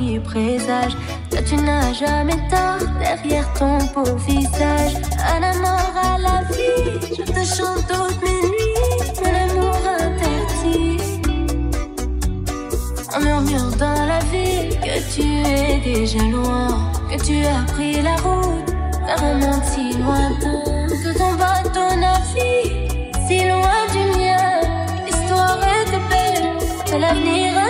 les présages. Toi, tu n'as jamais tort derrière ton beau visage. Un amour à la vie, je te chante toutes mes nuits, mon amour interdit. On murmure dans la ville que tu es déjà loin, que tu as pris la route vers un monde si lointain, que ton bateau navigue si loin du mien. L'histoire est belle, l'avenir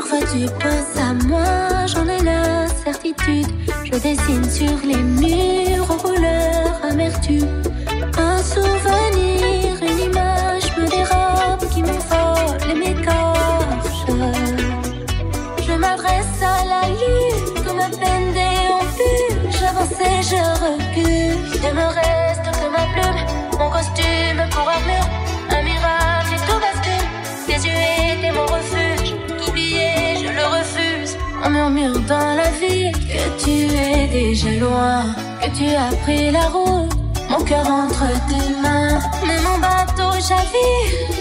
Parfois tu penses à moi, j'en ai la certitude. Je dessine sur les murs aux couleurs amertume. Un souvenir, Dans la ville que tu es déjà loin, que tu as pris la route. Mon cœur entre tes mains, mais mon bateau chavire,